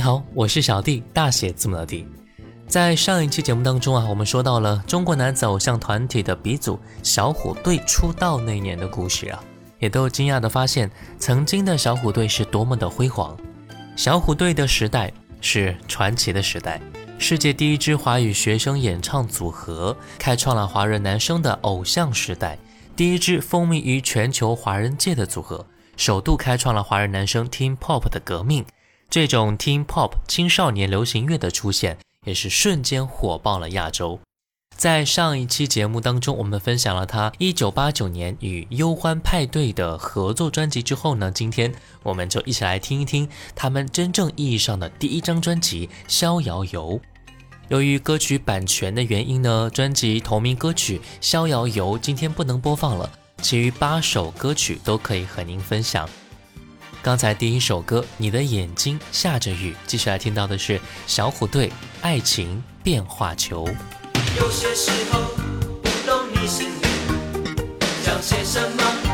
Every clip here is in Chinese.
你好，我是小弟，大写字母的弟。在上一期节目当中啊，我们说到了中国男子偶像团体的鼻祖小虎队出道那年的故事啊，也都惊讶的发现，曾经的小虎队是多么的辉煌。小虎队的时代是传奇的时代，世界第一支华语学生演唱组合，开创了华人男生的偶像时代，第一支风靡于全球华人界的组合，首度开创了华人男生 Teen Pop 的革命。这种 Teen Pop 青少年流行乐的出现，也是瞬间火爆了亚洲。在上一期节目当中，我们分享了他1989年与忧欢派对的合作专辑之后呢，今天我们就一起来听一听他们真正意义上的第一张专辑《逍遥游》。由于歌曲版权的原因呢，专辑同名歌曲《逍遥游》今天不能播放了，其余八首歌曲都可以和您分享。刚才第一首歌《你的眼睛下着雨》，继续来听到的是小虎队《爱情变化球》。有些时候不懂你心里想些什么。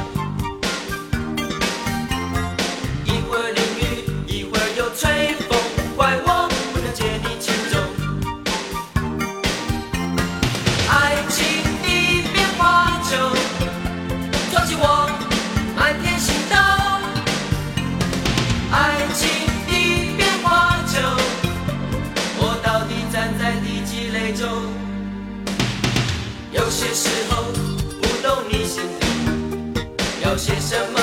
some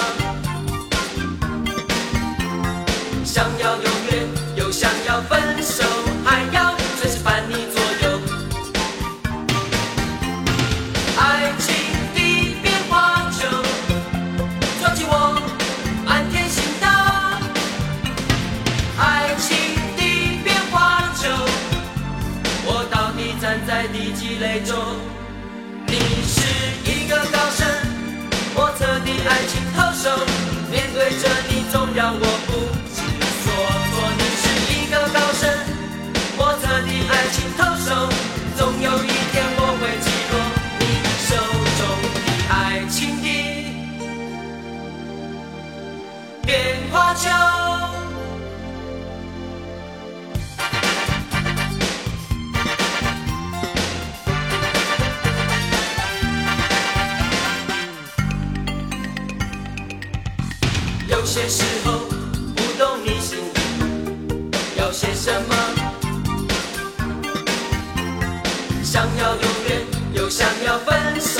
想要永远又想要分享，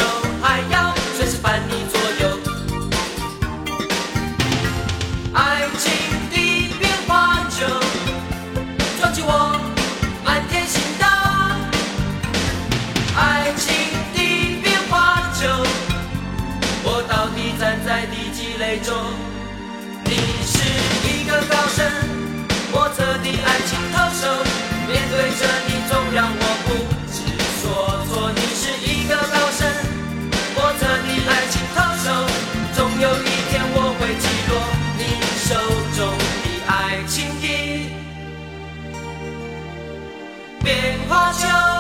的变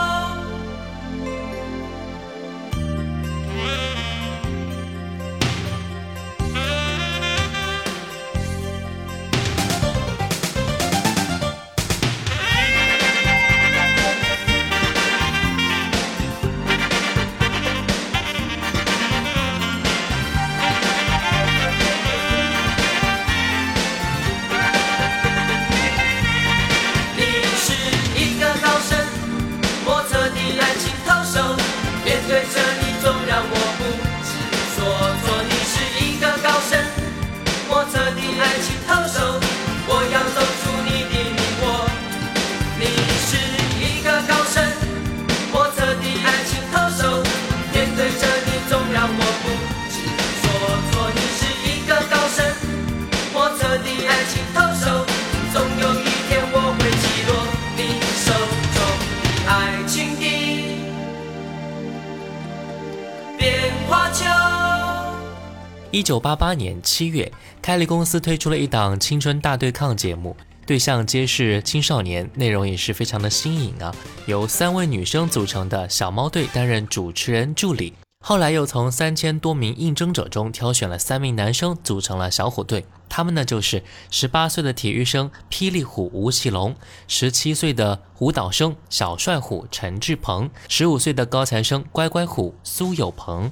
九八八年七月，开利公司推出了一档青春大对抗节目，对象皆是青少年，内容也是非常的新颖啊。由三位女生组成的小猫队担任主持人助理，后来又从三千多名应征者中挑选了三名男生组成了小虎队。他们呢就是十八岁的体育生霹雳虎吴奇隆，十七岁的舞蹈生小帅虎陈志鹏，十五岁的高材生乖乖虎苏有朋。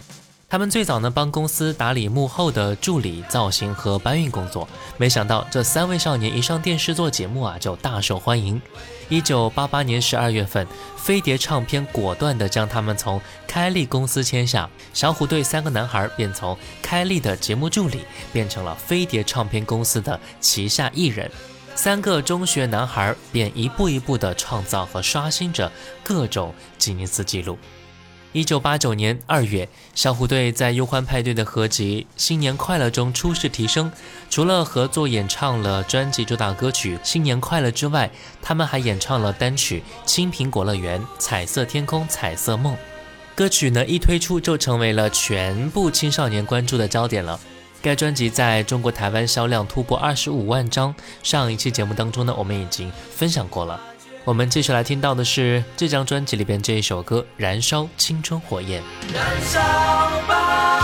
他们最早呢帮公司打理幕后的助理、造型和搬运工作，没想到这三位少年一上电视做节目啊，就大受欢迎。一九八八年十二月份，飞碟唱片果断地将他们从开利公司签下，小虎队三个男孩便从开利的节目助理变成了飞碟唱片公司的旗下艺人。三个中学男孩便一步一步地创造和刷新着各种吉尼斯纪录。一九八九年二月，小虎队在忧欢派对的合集《新年快乐》中初试提升。除了合作演唱了专辑主打歌曲《新年快乐》之外，他们还演唱了单曲《青苹果乐园》《彩色天空彩色梦》。歌曲呢一推出就成为了全部青少年关注的焦点了。该专辑在中国台湾销量突破二十五万张。上一期节目当中呢，我们已经分享过了。我们继续来听到的是这张专辑里边这一首歌《燃烧青春火焰》。燃烧吧！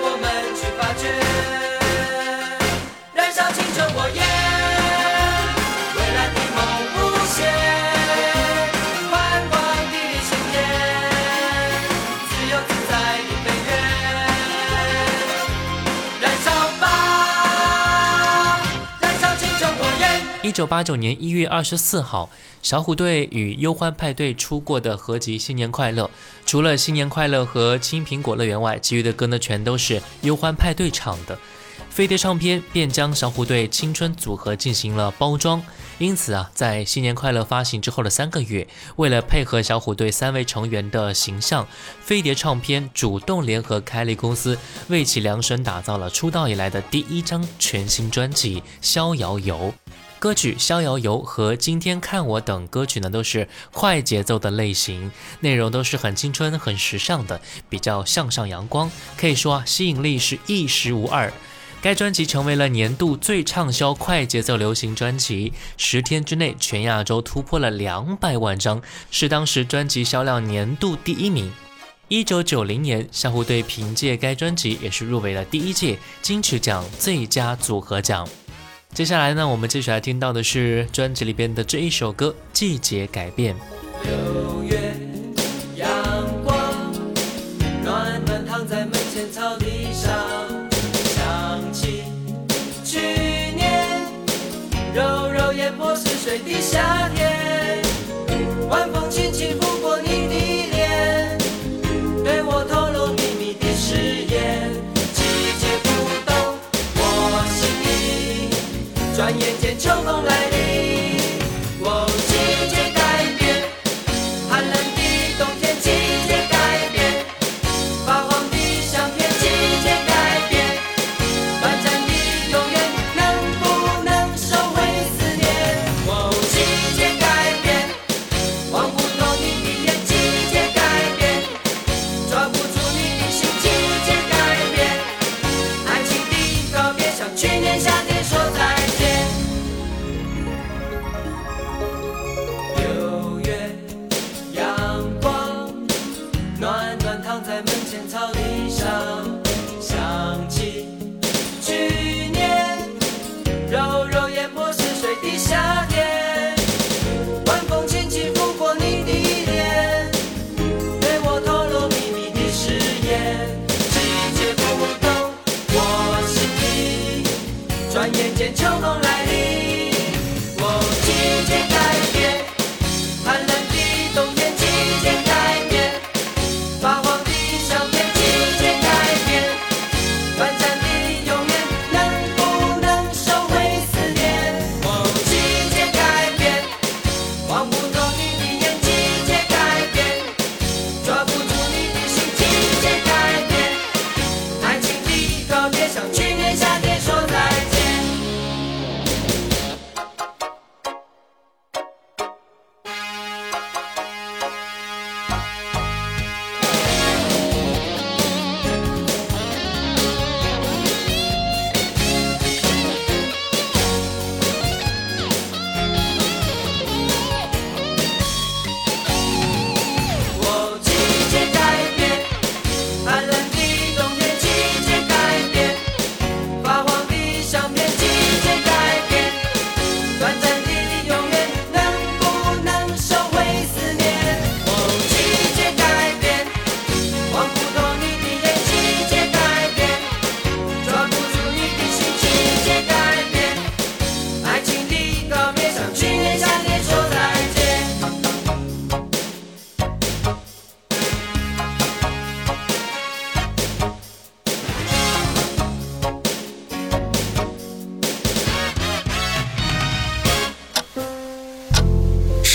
我们去发掘。一九八九年一月二十四号，小虎队与忧欢派对出过的合集《新年快乐》，除了《新年快乐》和《青苹果乐园》外，其余的歌呢全都是忧欢派对唱的。飞碟唱片便将小虎队青春组合进行了包装，因此啊，在《新年快乐》发行之后的三个月，为了配合小虎队三位成员的形象，飞碟唱片主动联合开立公司，为其量身打造了出道以来的第一张全新专辑《逍遥游》。歌曲《逍遥游》和《今天看我》等歌曲呢，都是快节奏的类型，内容都是很青春、很时尚的，比较向上阳光，可以说啊，吸引力是一时无二。该专辑成为了年度最畅销快节奏流行专辑，十天之内全亚洲突破了两百万张，是当时专辑销量年度第一名。一九九零年，小虎队凭借该专辑也是入围了第一届金曲奖最佳组合奖。接下来呢，我们继续来听到的是专辑里边的这一首歌《季节改变》。六月阳光，暖暖躺在门前草地上，想起去年柔柔眼波似水的夏天，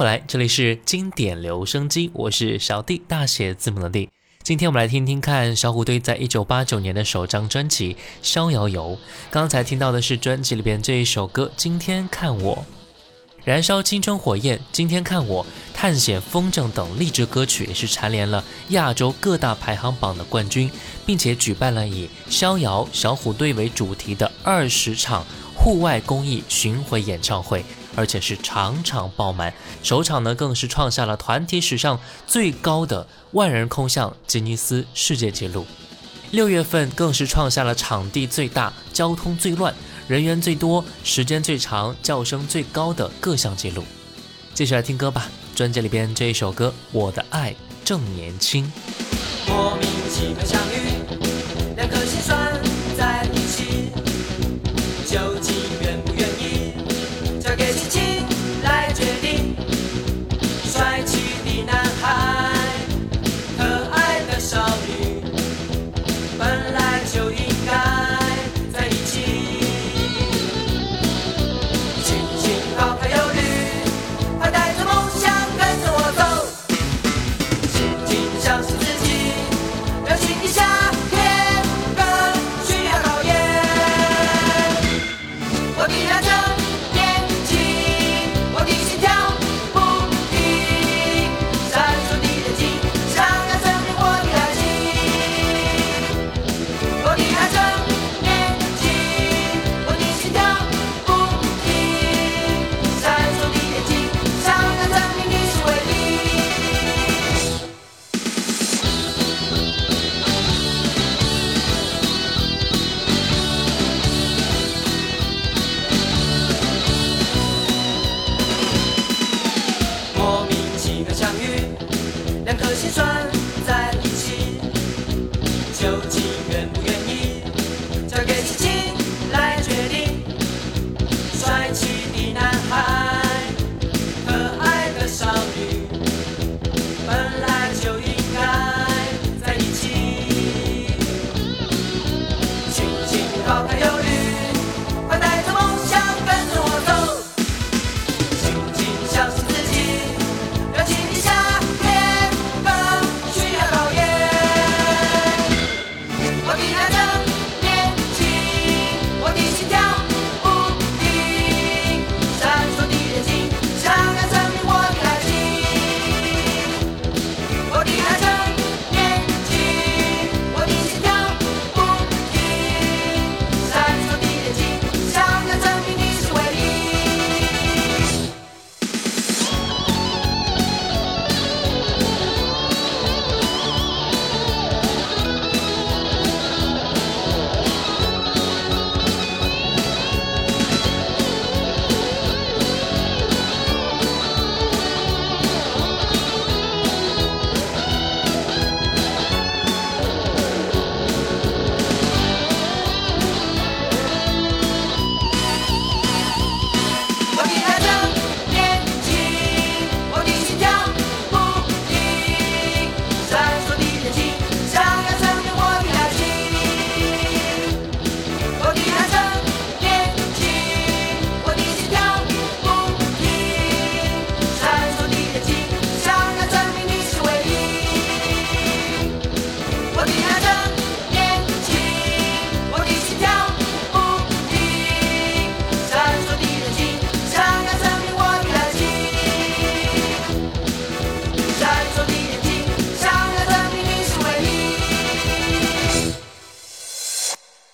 回来，这里是经典留声机，我是小弟，大写字母的弟。今天我们来听听看小虎队在一九八九年的首张专辑《逍遥游》。刚才听到的是专辑里边这一首歌《今天看我》。燃烧青春火焰，今天看我，探险风筝等励志歌曲也是蝉联了亚洲各大排行榜的冠军，并且举办了以逍遥小虎队为主题的二十场户外公益巡回演唱会，而且是场场爆满。首场呢更是创下了团体史上最高的万人空巷吉尼斯世界纪录。六月份更是创下了场地最大、交通最乱、人员最多、时间最长、叫声最高的各项记录。继续来听歌吧，专辑里边这一首歌《我的爱正年轻》。莫名其妙相遇，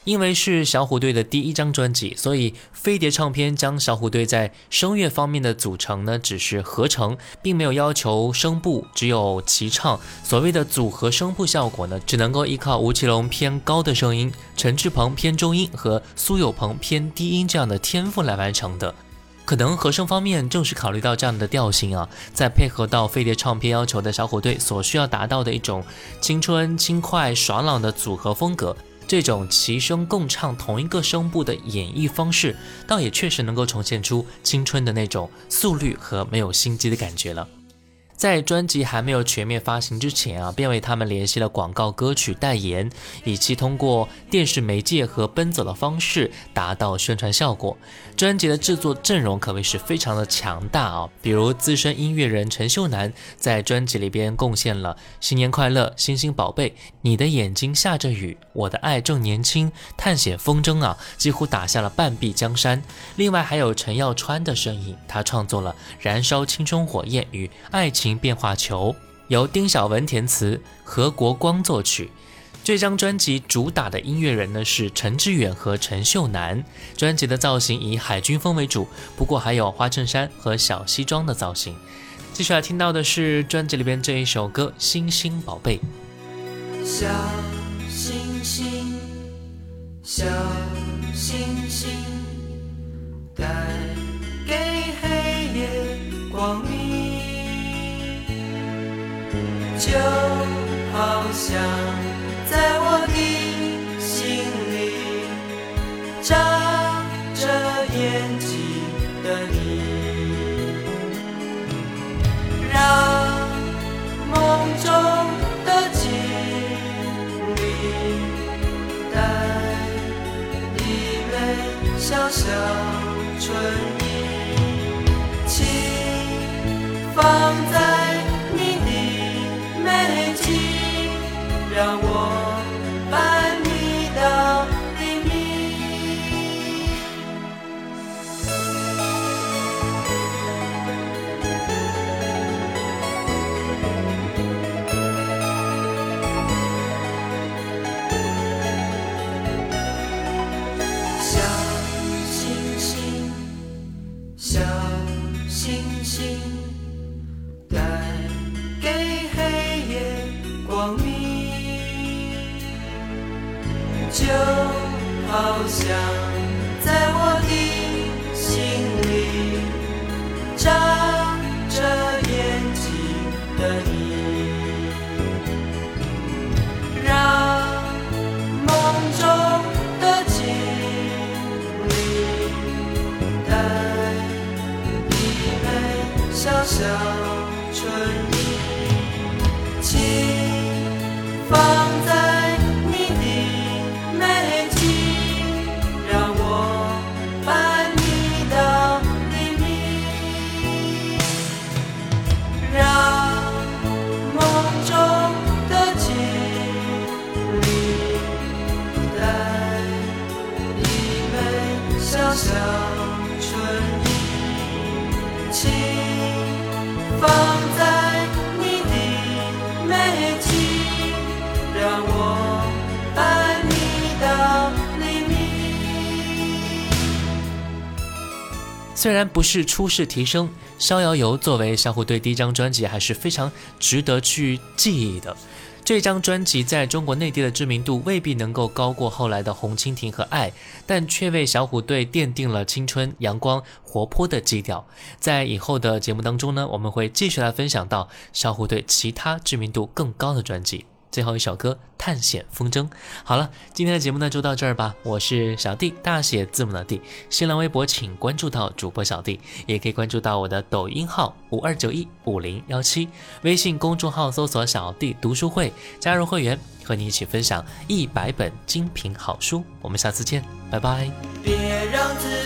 因为是小虎队的第一张专辑，所以飞碟唱片将小虎队在声乐方面的组成呢，只是合成，并没有要求声部，只有齐唱。所谓的组合声部效果呢，只能够依靠吴奇隆偏高的声音、陈志朋偏中音和苏有朋偏低音这样的天赋来完成的。可能和声方面正是考虑到这样的调性啊，再配合到飞碟唱片要求的小虎队所需要达到的一种青春、轻快、爽朗的组合风格，这种齐声共唱同一个声部的演绎方式，倒也确实能够呈现出青春的那种速率和没有心机的感觉了。在专辑还没有全面发行之前啊，便为他们联系了广告歌曲代言，以期通过电视媒介和奔走的方式达到宣传效果。专辑的制作阵容可谓是非常的强大啊，比如资深音乐人陈秀楠在专辑里边贡献了《新年快乐》《星星宝贝》《你的眼睛下着雨》《我的爱正年轻》《探险风筝》啊，几乎打下了半壁江山。另外还有陈耀川的身影，他创作了《燃烧青春火焰》与《爱情变化球》，由丁晓文填词，何国光作曲。这张专辑主打的音乐人呢是陈志远和陈秀楠。专辑的造型以海军风为主，不过还有花衬衫和小西装的造型。接下来听到的是专辑里边这一首歌《星星宝贝》。小星星星，小星星，带给黑夜光明，就好像在我的心里长着眼睛的你，让梦中的经历带一枚小小春意，请放睛虽然不是初试提升，《逍遥游》作为小虎队第一张专辑，还是非常值得去记忆的。这张专辑在中国内地的知名度未必能够高过后来的《红蜻蜓》和《爱》，但却为小虎队奠定了青春、阳光、活泼的基调。在以后的节目当中呢，我们会继续来分享到小虎队其他知名度更高的专辑。最后一首歌《探险风筝》。好了，今天的节目呢就到这儿吧。我是小弟，大写字母的弟。新浪微博请关注到主播小弟，也可以关注到我的抖音号五二九一五零幺七，微信公众号搜索“小弟读书会”，加入会员，和你一起分享一百本精品好书。我们下次见，拜拜。别让自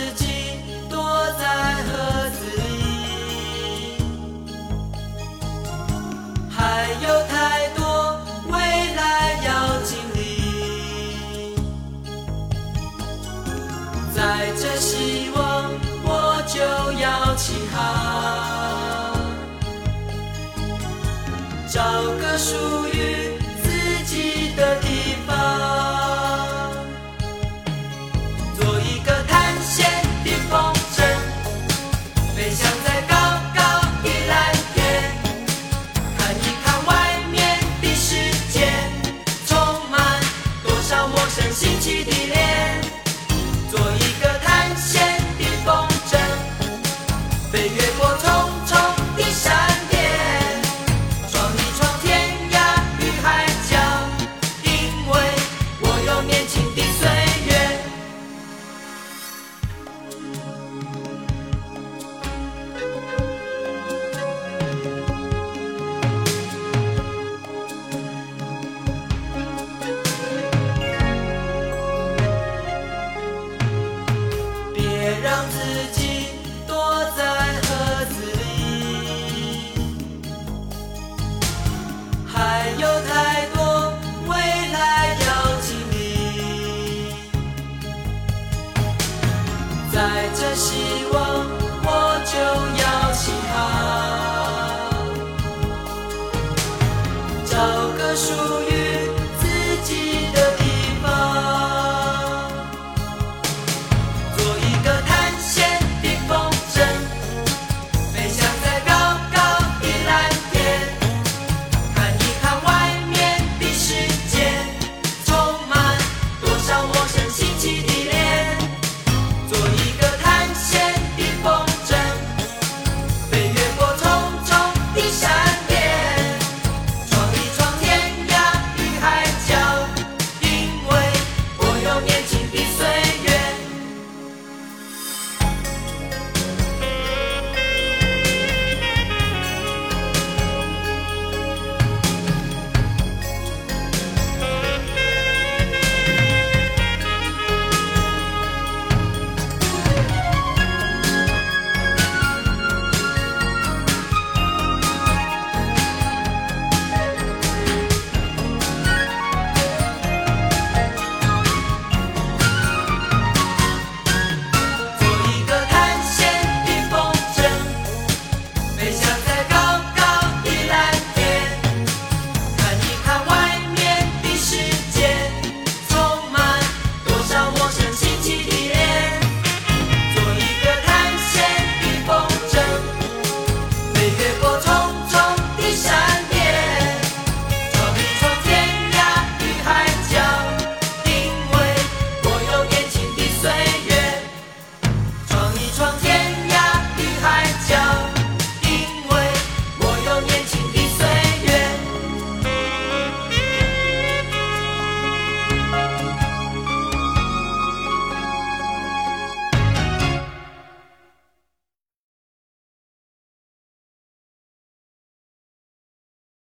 起航，找个属于这希望。